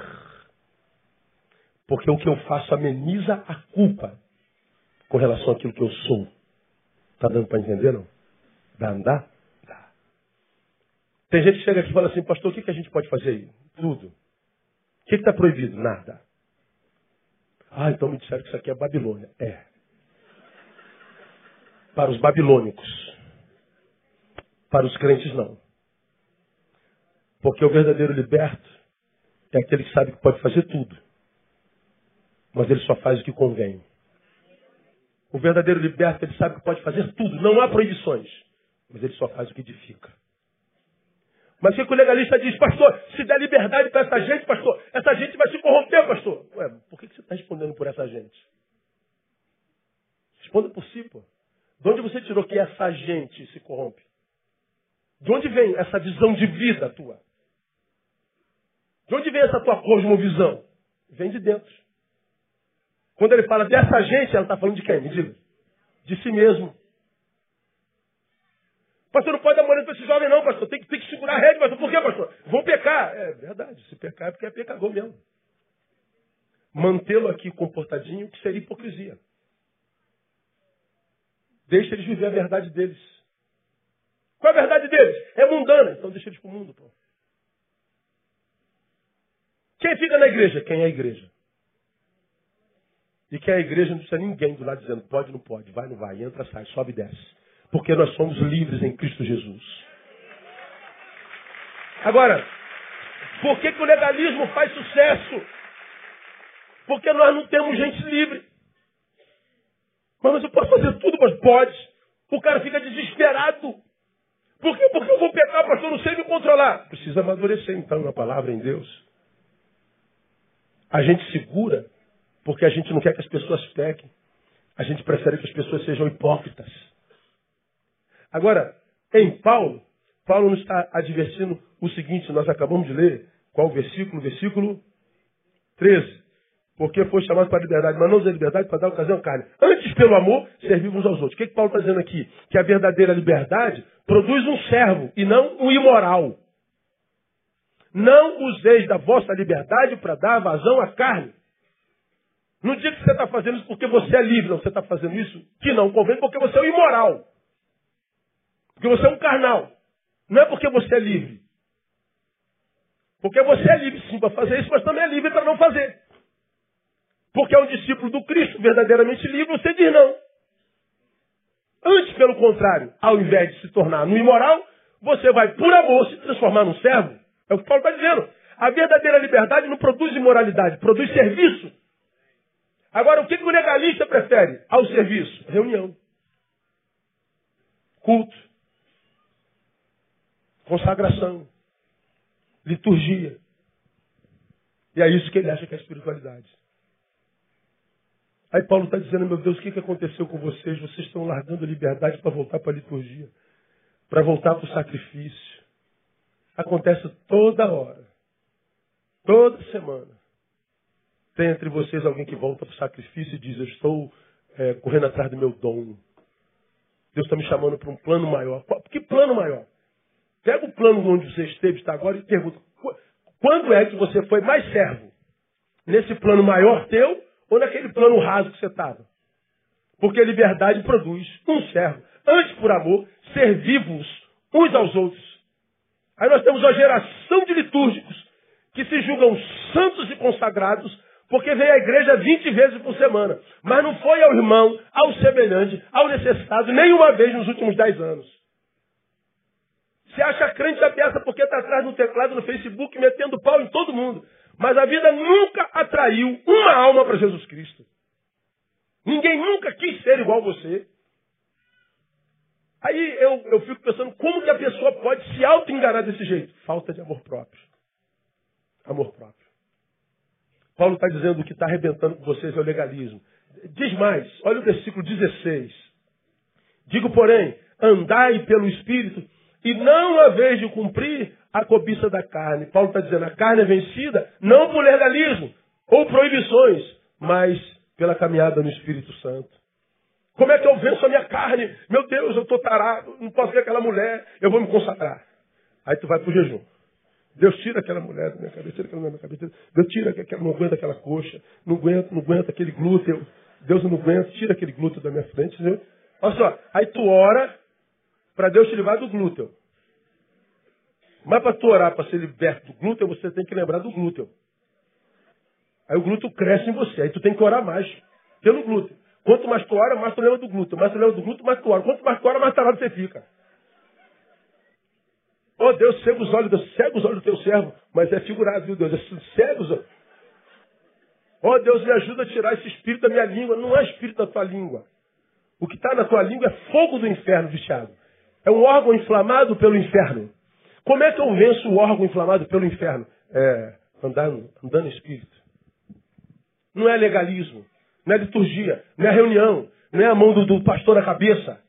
Porque o que eu faço ameniza a culpa com relação àquilo que eu sou. Está dando para entender, não? Dá, não dá? Dá. Tem gente que chega aqui e fala assim, pastor, o que, que a gente pode fazer aí? Tudo. O que está proibido? Nada. Ah, então me disseram que isso aqui é Babilônia. É. Para os babilônicos. Para os crentes, não. Porque o verdadeiro liberto é aquele que sabe que pode fazer tudo. Mas ele só faz o que convém. O verdadeiro liberto, ele sabe que pode fazer tudo. Não há proibições. Mas ele só faz o que edifica. Mas o que o legalista diz, pastor, se der liberdade para essa gente, pastor, essa gente vai se corromper, pastor. Ué, por que você está respondendo por essa gente? Responda por si, pô. De onde você tirou que essa gente se corrompe? De onde vem essa visão de vida tua? De onde vem essa tua cosmovisão? Vem de dentro. Quando ele fala dessa gente, ela está falando de quem? Me diga. De si mesmo. Pastor, não pode dar morena para esse jovem, não, pastor. Tem que, tem que segurar a rede, pastor. Por quê, pastor? Vou pecar. É verdade, se pecar é porque é pecador mesmo. Mantê-lo aqui comportadinho, que seria hipocrisia. Deixa eles viver a verdade deles. Qual é a verdade deles? É mundana. Então deixa eles para o mundo, pô. Quem fica na igreja? Quem é a igreja. E quem é a igreja não precisa ninguém do lado dizendo pode, não pode, vai, não vai, entra, sai, sobe e desce. Porque nós somos livres em Cristo Jesus. Agora, por que, que o legalismo faz sucesso? Porque nós não temos gente livre. Mas eu posso fazer tudo, mas pode. O cara fica desesperado. Por quê? Porque eu vou pecar, pastor, não sei me controlar. Precisa amadurecer então na palavra em Deus. A gente segura porque a gente não quer que as pessoas pequem. A gente prefere que as pessoas sejam hipócritas. Agora, em Paulo, Paulo nos está advertindo o seguinte, nós acabamos de ler, qual o versículo? Versículo 13. Porque foi chamado para a liberdade, mas não usar liberdade para dar ocasião à carne. Antes, pelo amor, servimos aos outros. O que, que Paulo está dizendo aqui? Que a verdadeira liberdade produz um servo e não um imoral. Não useis da vossa liberdade para dar vazão à carne. Não diga que você está fazendo isso porque você é livre, não. Você está fazendo isso que não convém porque você é um imoral. Porque você é um carnal. Não é porque você é livre. Porque você é livre sim para fazer isso, mas também é livre para não fazer. Porque é um discípulo do Cristo verdadeiramente livre, você diz não. Antes, pelo contrário, ao invés de se tornar no imoral, você vai, por amor, se transformar num servo. É o que Paulo está dizendo. A verdadeira liberdade não produz imoralidade, produz serviço. Agora, o que, o legalista prefere ao serviço? Reunião. Culto. Consagração. Liturgia. E é isso que ele acha que é espiritualidade. Aí Paulo está dizendo, meu Deus, o que, que aconteceu com vocês? Vocês estão largando a liberdade para voltar para a liturgia, para voltar para o sacrifício. Acontece toda hora, toda semana. Tem entre vocês alguém que volta para o sacrifício e diz, eu estou é, correndo atrás do meu dom. Deus está me chamando para um plano maior. Que plano maior? Pega o plano onde você esteve, está agora, e pergunta, quando é que você foi mais servo? Nesse plano maior teu ou naquele plano raso que você estava? Porque liberdade produz um servo. Antes, por amor, servivos uns aos outros. Aí nós temos uma geração de litúrgicos que se julgam santos e consagrados porque vem à igreja 20 vezes por semana. Mas não foi ao irmão, ao semelhante, ao necessitado, nenhuma vez nos últimos 10 anos. Se acha crente da peça porque está atrás do teclado no Facebook metendo pau em todo mundo. Mas a vida nunca atraiu uma alma para Jesus Cristo. Ninguém nunca quis ser igual a você. Aí eu, eu fico pensando, como que a pessoa pode se auto-enganar desse jeito? Falta de amor próprio. Amor próprio. Paulo está dizendo que está arrebentando com vocês é o legalismo. Diz mais, olha o versículo 16. Digo, porém, andai pelo Espírito e não a vez de cumprir a cobiça da carne. Paulo está dizendo, a carne é vencida não por legalismo ou proibições, mas pela caminhada no Espírito Santo. Como é que eu venço a minha carne? Meu Deus, eu estou tarado, não posso ver aquela mulher, eu vou me consagrar. Aí tu vai para o jejum. Deus tira aquela mulher da minha cabeça, tira aquela mulher da minha cabeça. Deus tira aquela, não aguenta aquela coxa, não aguenta, não aguenta aquele glúteo. Deus não aguenta, tira aquele glúteo da minha frente. Entendeu? Olha só, aí tu ora para Deus te livrar do glúteo. Mas para tu orar para ser liberto do glúteo, você tem que lembrar do glúteo. Aí o glúteo cresce em você. Aí tu tem que orar mais pelo glúteo. Quanto mais tu ora, mais tu lembra do glúteo. Mais tu lembra do glúteo, mais tu ora. Quanto mais tu ora, mais tarado você fica. Oh Deus, cega os olhos, Deus, cega os olhos do teu servo. Mas é figurado, viu Deus? É cega os olhos. Oh Deus, me ajuda a tirar esse espírito da minha língua. Não é espírito da tua língua. O que está na tua língua é fogo do inferno, viciado. É um órgão inflamado pelo inferno. Como é que eu venço o órgão inflamado pelo inferno? É andando, andando espírito. Não é legalismo, não é liturgia, não é reunião, não é a mão do, do pastor na cabeça.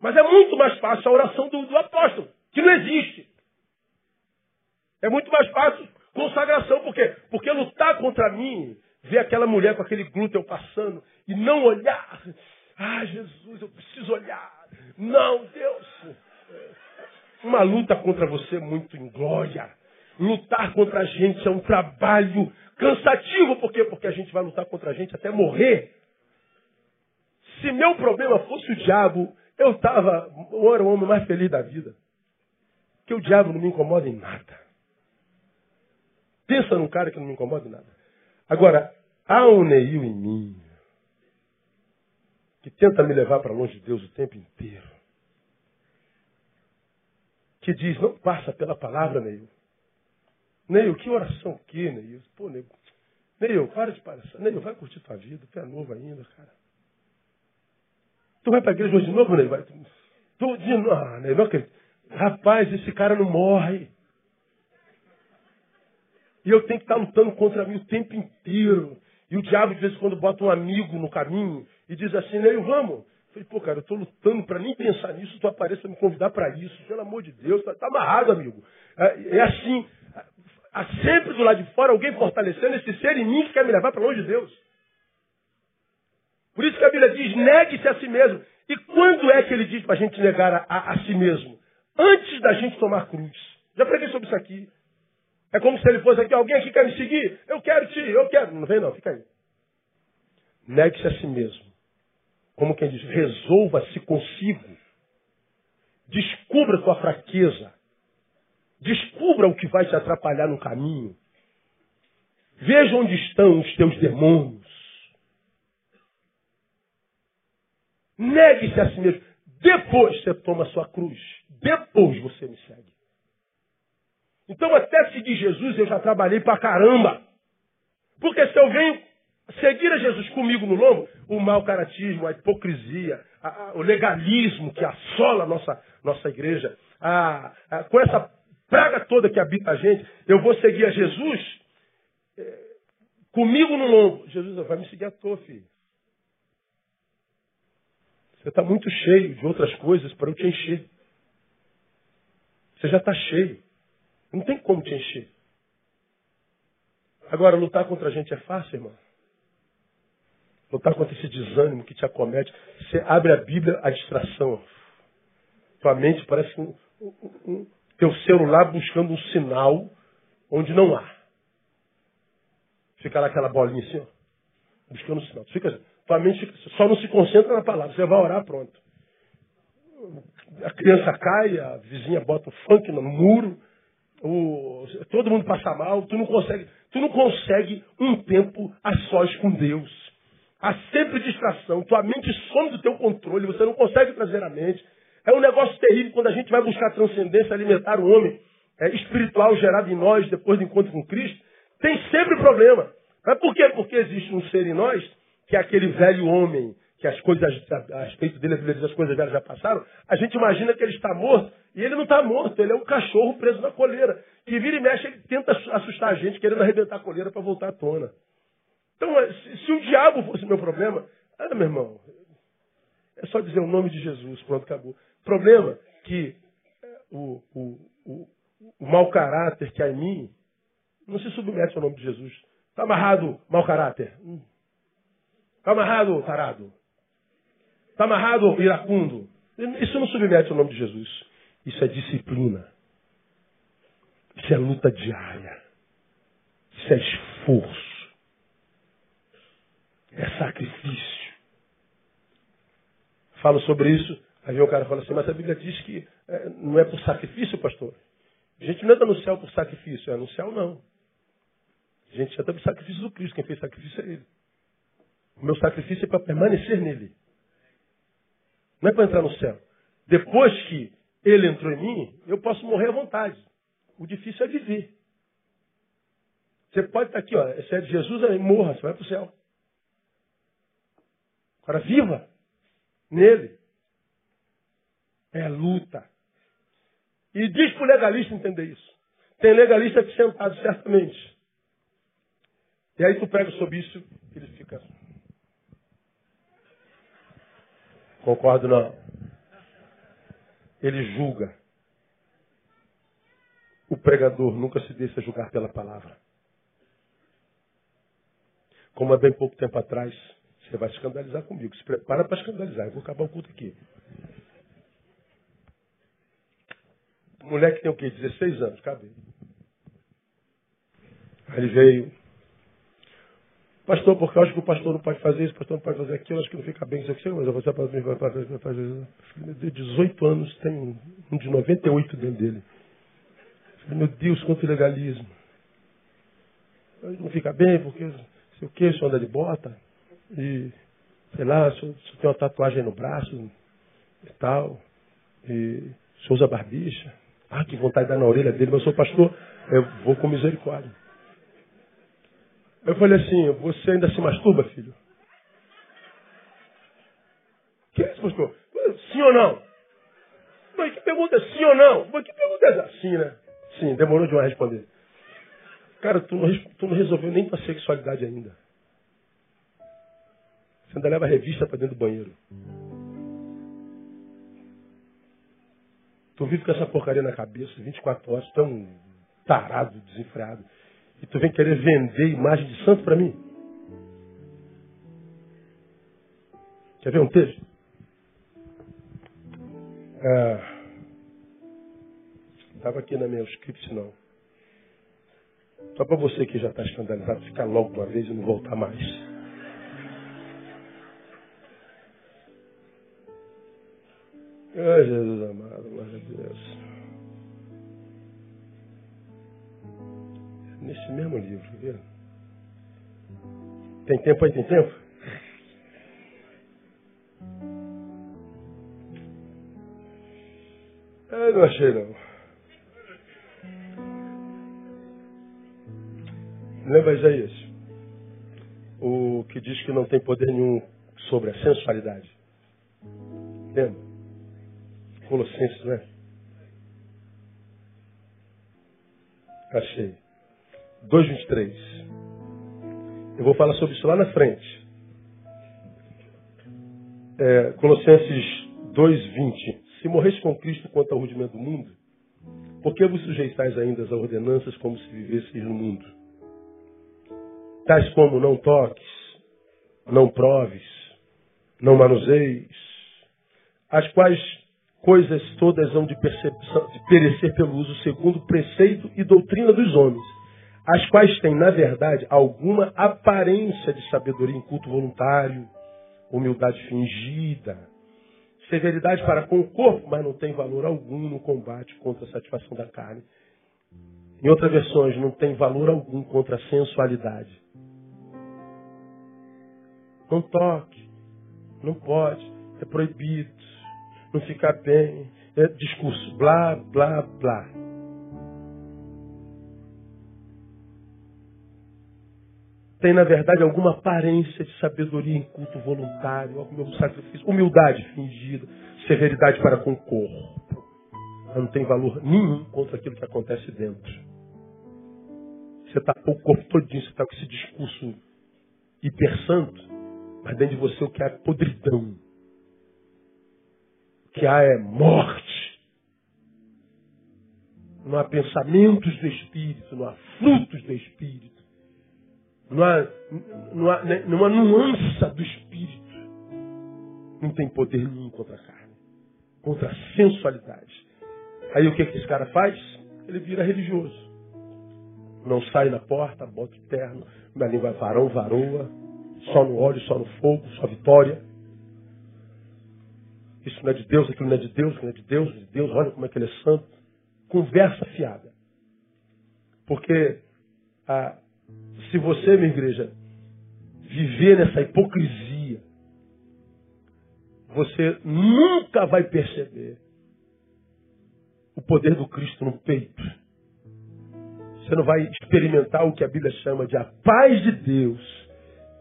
Mas é muito mais fácil a oração do, do apóstolo, que não existe. É muito mais fácil consagração, por quê? Porque lutar contra mim, ver aquela mulher com aquele glúteo passando e não olhar. Ah, Jesus, eu preciso olhar. Não, Deus. Uma luta contra você é muito inglória. Lutar contra a gente é um trabalho cansativo. Por quê? Porque a gente vai lutar contra a gente até morrer. Se meu problema fosse o diabo, eu estava, eu era o homem mais feliz da vida. Porque o diabo não me incomoda em nada. Pensa num cara que não me incomoda em nada. Agora, há um Neil em mim que tenta me levar para longe de Deus o tempo inteiro. Que diz, não passa pela palavra, Neil. Neil, que oração o quê, Neil? Pô, Neil, Neil, para de palhaçar. Neil, vai curtir tua vida, tu é novo ainda, cara. Tu vai para a igreja hoje de novo, Neil? Vai. Tu, de novo. Ah, Neil, não acredito. Rapaz, esse cara não morre. E eu tenho que estar lutando contra mim o tempo inteiro. E o diabo, de vez em quando, bota um amigo no caminho e diz assim, Neil, vamos. Eu falei, pô, cara, eu estou lutando para nem pensar nisso, tu apareça me convidar para isso. Pelo amor de Deus, tá, tá amarrado, amigo. É, é assim. Há sempre do lado de fora alguém fortalecendo esse ser em mim que quer me levar para longe de Deus. Por isso que a Bíblia diz, negue-se a si mesmo. E quando é que ele diz para a gente negar a, a, a si mesmo? Antes da gente tomar cruz. Já preguei sobre isso aqui. É como se ele fosse aqui, alguém aqui quer me seguir? Eu quero te, eu quero. Não vem não, fica aí. Negue-se a si mesmo. Como quem diz, resolva-se consigo. Descubra tua fraqueza. Descubra o que vai te atrapalhar no caminho. Veja onde estão os teus demônios. Negue-se a si mesmo. Depois você toma a sua cruz. Depois você me segue. Então, até seguir Jesus, eu já trabalhei pra caramba. Porque se eu venho seguir a Jesus comigo no lombo, o mau caratismo, a hipocrisia, a, a, o legalismo que assola a nossa, nossa igreja, a, com essa praga toda que habita a gente, eu vou seguir a Jesus é, comigo no lombo. Jesus vai me seguir à toa, filho. Você está muito cheio de outras coisas para eu te encher. Você já está cheio. Não tem como te encher. Agora, lutar contra a gente é fácil, irmão? Lutar contra esse desânimo que te acomete. Você abre a Bíblia, a distração. Tua mente parece um, um teu celular buscando um sinal onde não há. Fica lá aquela bolinha assim, ó, buscando um sinal. Fica, tua mente só não se concentra na palavra. Você vai orar, pronto. A criança cai, a vizinha bota o funk no muro, o, todo mundo passa mal, tu não consegue, tu não consegue um tempo a sós com Deus. Há sempre distração, tua mente some do teu controle, você não consegue trazer a mente. É um negócio terrível quando a gente vai buscar transcendência, alimentar o homem é, espiritual gerado em nós depois do encontro com Cristo. Tem sempre problema. Mas por quê? Porque existe um ser em nós que é aquele velho homem, que as coisas, a, a respeito dele, as coisas velhas já passaram. A gente imagina que ele está morto e ele não está morto, ele é um cachorro preso na coleira. Que vira e mexe, ele tenta assustar a gente, querendo arrebentar a coleira para voltar à tona. Então, é, se, se o diabo fosse meu problema, ah, meu irmão, é só dizer o nome de Jesus, pronto, acabou. Problema que é, o, o, o, o mau caráter que há em mim não se submete ao nome de Jesus. Está amarrado, mau caráter. Está hum. amarrado, tarado. Está amarrado, iracundo. Isso não submete ao nome de Jesus. Isso é disciplina. Isso é luta diária. Isso é esforço é sacrifício. Falo sobre isso, aí vem o cara fala assim, mas a Bíblia diz que é, não é por sacrifício, pastor. A gente não entra no céu por sacrifício, é no céu não. A gente entra por sacrifício do Cristo, quem fez sacrifício é Ele. O meu sacrifício é para permanecer nele. Não é para entrar no céu. Depois que ele entrou em mim, eu posso morrer à vontade. O difícil é viver. Você pode estar aqui, ó, se é de Jesus, aí morra, você vai para o céu. Agora, viva nele. É luta. E diz para o legalista entender isso. Tem legalista aqui sentado, certamente. E aí tu pega sobre isso, ele fica. Concordo não. Ele julga. O pregador nunca se deixa julgar pela palavra. Como há bem pouco tempo atrás, você vai escandalizar comigo. Se prepara para escandalizar. Eu vou acabar o culto aqui. Moleque tem o quê? 16 anos. Cadê? Aí ele veio. Pastor, porque eu acho que o pastor não pode fazer isso, o pastor não pode fazer aquilo, acho que não fica bem isso aqui, mas você pode fazer isso. Meu Deus, 18 anos, tem um de 98 dentro dele. Meu Deus, quanto legalismo. Não fica bem, porque sei o que, o anda de bota, e sei lá, o senhor, o senhor tem uma tatuagem no braço e tal, e senhor usa barbicha. Ah, que vontade de dar na orelha dele, mas eu sou pastor, eu vou com misericórdia. Eu falei assim, você ainda se masturba, filho? Que é isso, pastor? Sim ou não? Mas que pergunta é sim ou não? Mas que pergunta é essa? Sim, né? Sim, demorou demais responder. Cara, tu não, tu não resolveu nem tua sexualidade ainda. Você ainda leva a revista para dentro do banheiro. Tu vive com essa porcaria na cabeça 24 horas, tão tarado, desenfreado. E tu vem querer vender imagem de santo para mim? Quer ver um texto? Estava ah, aqui na minha script, não. Só para você que já está escandalizado, ficar logo uma vez e não voltar mais. Ai, Jesus amado, glória a Deus. nesse mesmo livro, viu? Tem tempo aí? Tem tempo? Eu não achei não. Lembra Isaías? O que diz que não tem poder nenhum sobre a sensualidade. Lembra? Colossenses, né? Achei. 2,23. Eu vou falar sobre isso lá na frente. É, Colossenses 2,20. Se morresse com Cristo quanto ao rudimento do mundo, por que vos sujeitais ainda às ordenanças como se vivesseis no mundo? Tais como não toques, não proves, não manuseis, as quais coisas todas hão de, de perecer pelo uso segundo preceito e doutrina dos homens as quais têm, na verdade, alguma aparência de sabedoria em culto voluntário, humildade fingida, severidade para com o corpo, mas não tem valor algum no combate contra a satisfação da carne. Em outras versões, não tem valor algum contra a sensualidade. Não toque, não pode, é proibido, não fica bem, é discurso, blá, blá, blá. tem, na verdade, alguma aparência de sabedoria em culto voluntário, algum sacrifício, humildade fingida, severidade para com o corpo. Não tem valor nenhum contra aquilo que acontece dentro. Você está com o corpo todinho, você está com esse discurso hipersanto, mas dentro de você o que é podridão. Que há é morte. Não há pensamentos do Espírito, não há frutos do Espírito numa, numa, numa nuança do espírito, não tem poder nenhum contra a carne, contra a sensualidade. Aí o que, que esse cara faz? Ele vira religioso. Não sai na porta, bota o terno, minha língua é varão, varoa, só no óleo, só no fogo, só vitória. Isso não é de Deus, aquilo não é de Deus, não é de Deus, de Deus, olha como é que ele é santo. Conversa fiada. Porque a, se você, minha igreja, viver nessa hipocrisia, você nunca vai perceber o poder do Cristo no peito. Você não vai experimentar o que a Bíblia chama de a paz de Deus,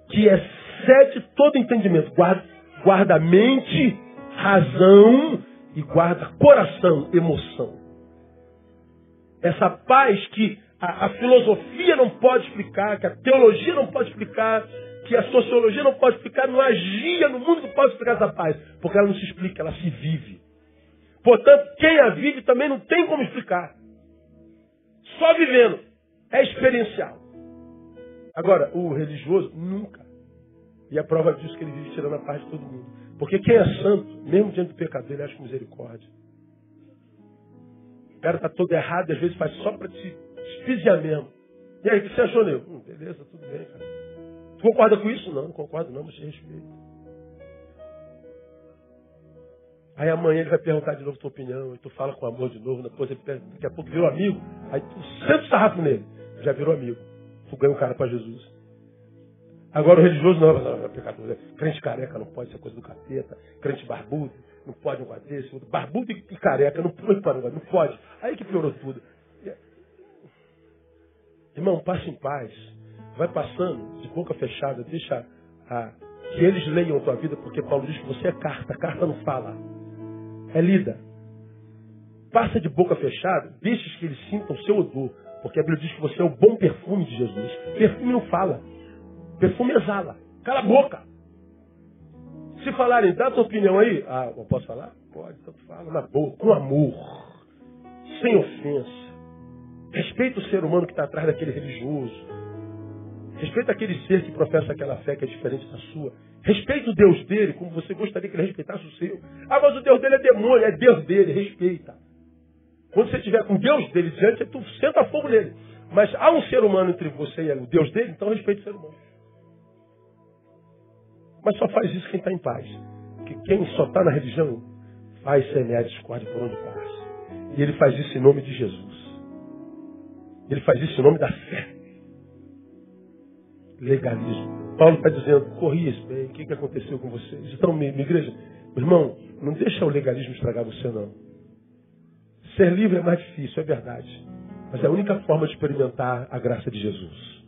que excede todo entendimento. Guarda, guarda mente, razão e guarda coração, emoção. Essa paz que a, a filosofia não pode explicar, que a teologia não pode explicar, que a sociologia não pode explicar, não agia no mundo que pode explicar essa paz, porque ela não se explica, ela se vive. Portanto, quem a vive também não tem como explicar. Só vivendo. É experiencial. Agora, o religioso, nunca. E a prova disso é que ele vive tirando a paz de todo mundo. Porque quem é santo, mesmo diante do pecado, ele acha misericórdia. O cara está todo errado às vezes faz só para te Fizia mesmo. E aí, o que você achou, Neu? Hum, beleza, tudo bem, cara. Tu concorda com isso? Não, não concordo não, mas respeito. Aí amanhã ele vai perguntar de novo tua opinião, e tu fala com amor de novo, depois ele, daqui a pouco virou amigo, aí tu senta o sarrafo nele, já virou amigo. Tu ganha o cara para Jesus. Agora o religioso não, não, não, pecador. Crente careca não pode ser coisa do capeta. Crente barbudo não pode um desse. Barbudo e careca não pode, não pode. Aí que piorou tudo. Irmão, passe em paz. Vai passando de boca fechada, deixa a, que eles leiam a tua vida, porque Paulo diz que você é carta, carta não fala. É lida. Passa de boca fechada, deixa que eles sintam o seu odor, porque a Bíblia diz que você é o bom perfume de Jesus. Perfume não fala. Perfume exala. Cala a boca. Se falarem, dá a tua opinião aí. Ah, eu posso falar? Pode, então fala na boa, com amor, sem ofensa. Respeita o ser humano que está atrás daquele religioso. Respeita aquele ser que professa aquela fé que é diferente da sua. Respeita o Deus dele como você gostaria que ele respeitasse o seu. Ah, mas o Deus dele é demônio, é Deus dele, respeita. Quando você estiver com Deus dele diante, tu senta fogo nele. Mas há um ser humano entre você e o Deus dele, então respeita o ser humano. Mas só faz isso quem está em paz. Que quem só está na religião faz semear discórdia por onde passa. E ele faz isso em nome de Jesus. Ele faz isso em nome da fé. Legalismo. Paulo está dizendo, corri esse bem, o que, que aconteceu com vocês? Então, minha, minha igreja, meu irmão, não deixa o legalismo estragar você, não. Ser livre é mais difícil, é verdade. Mas é a única forma de experimentar a graça de Jesus.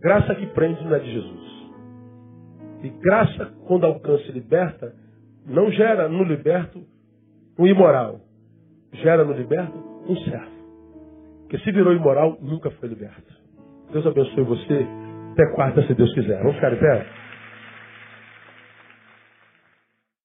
Graça que prende não é de Jesus. E graça, quando alcança e liberta, não gera no liberto um imoral. Gera no liberto um servo. Porque se virou imoral, nunca foi liberto. Deus abençoe você. Até quarta, se Deus quiser. Vamos ficar de pé?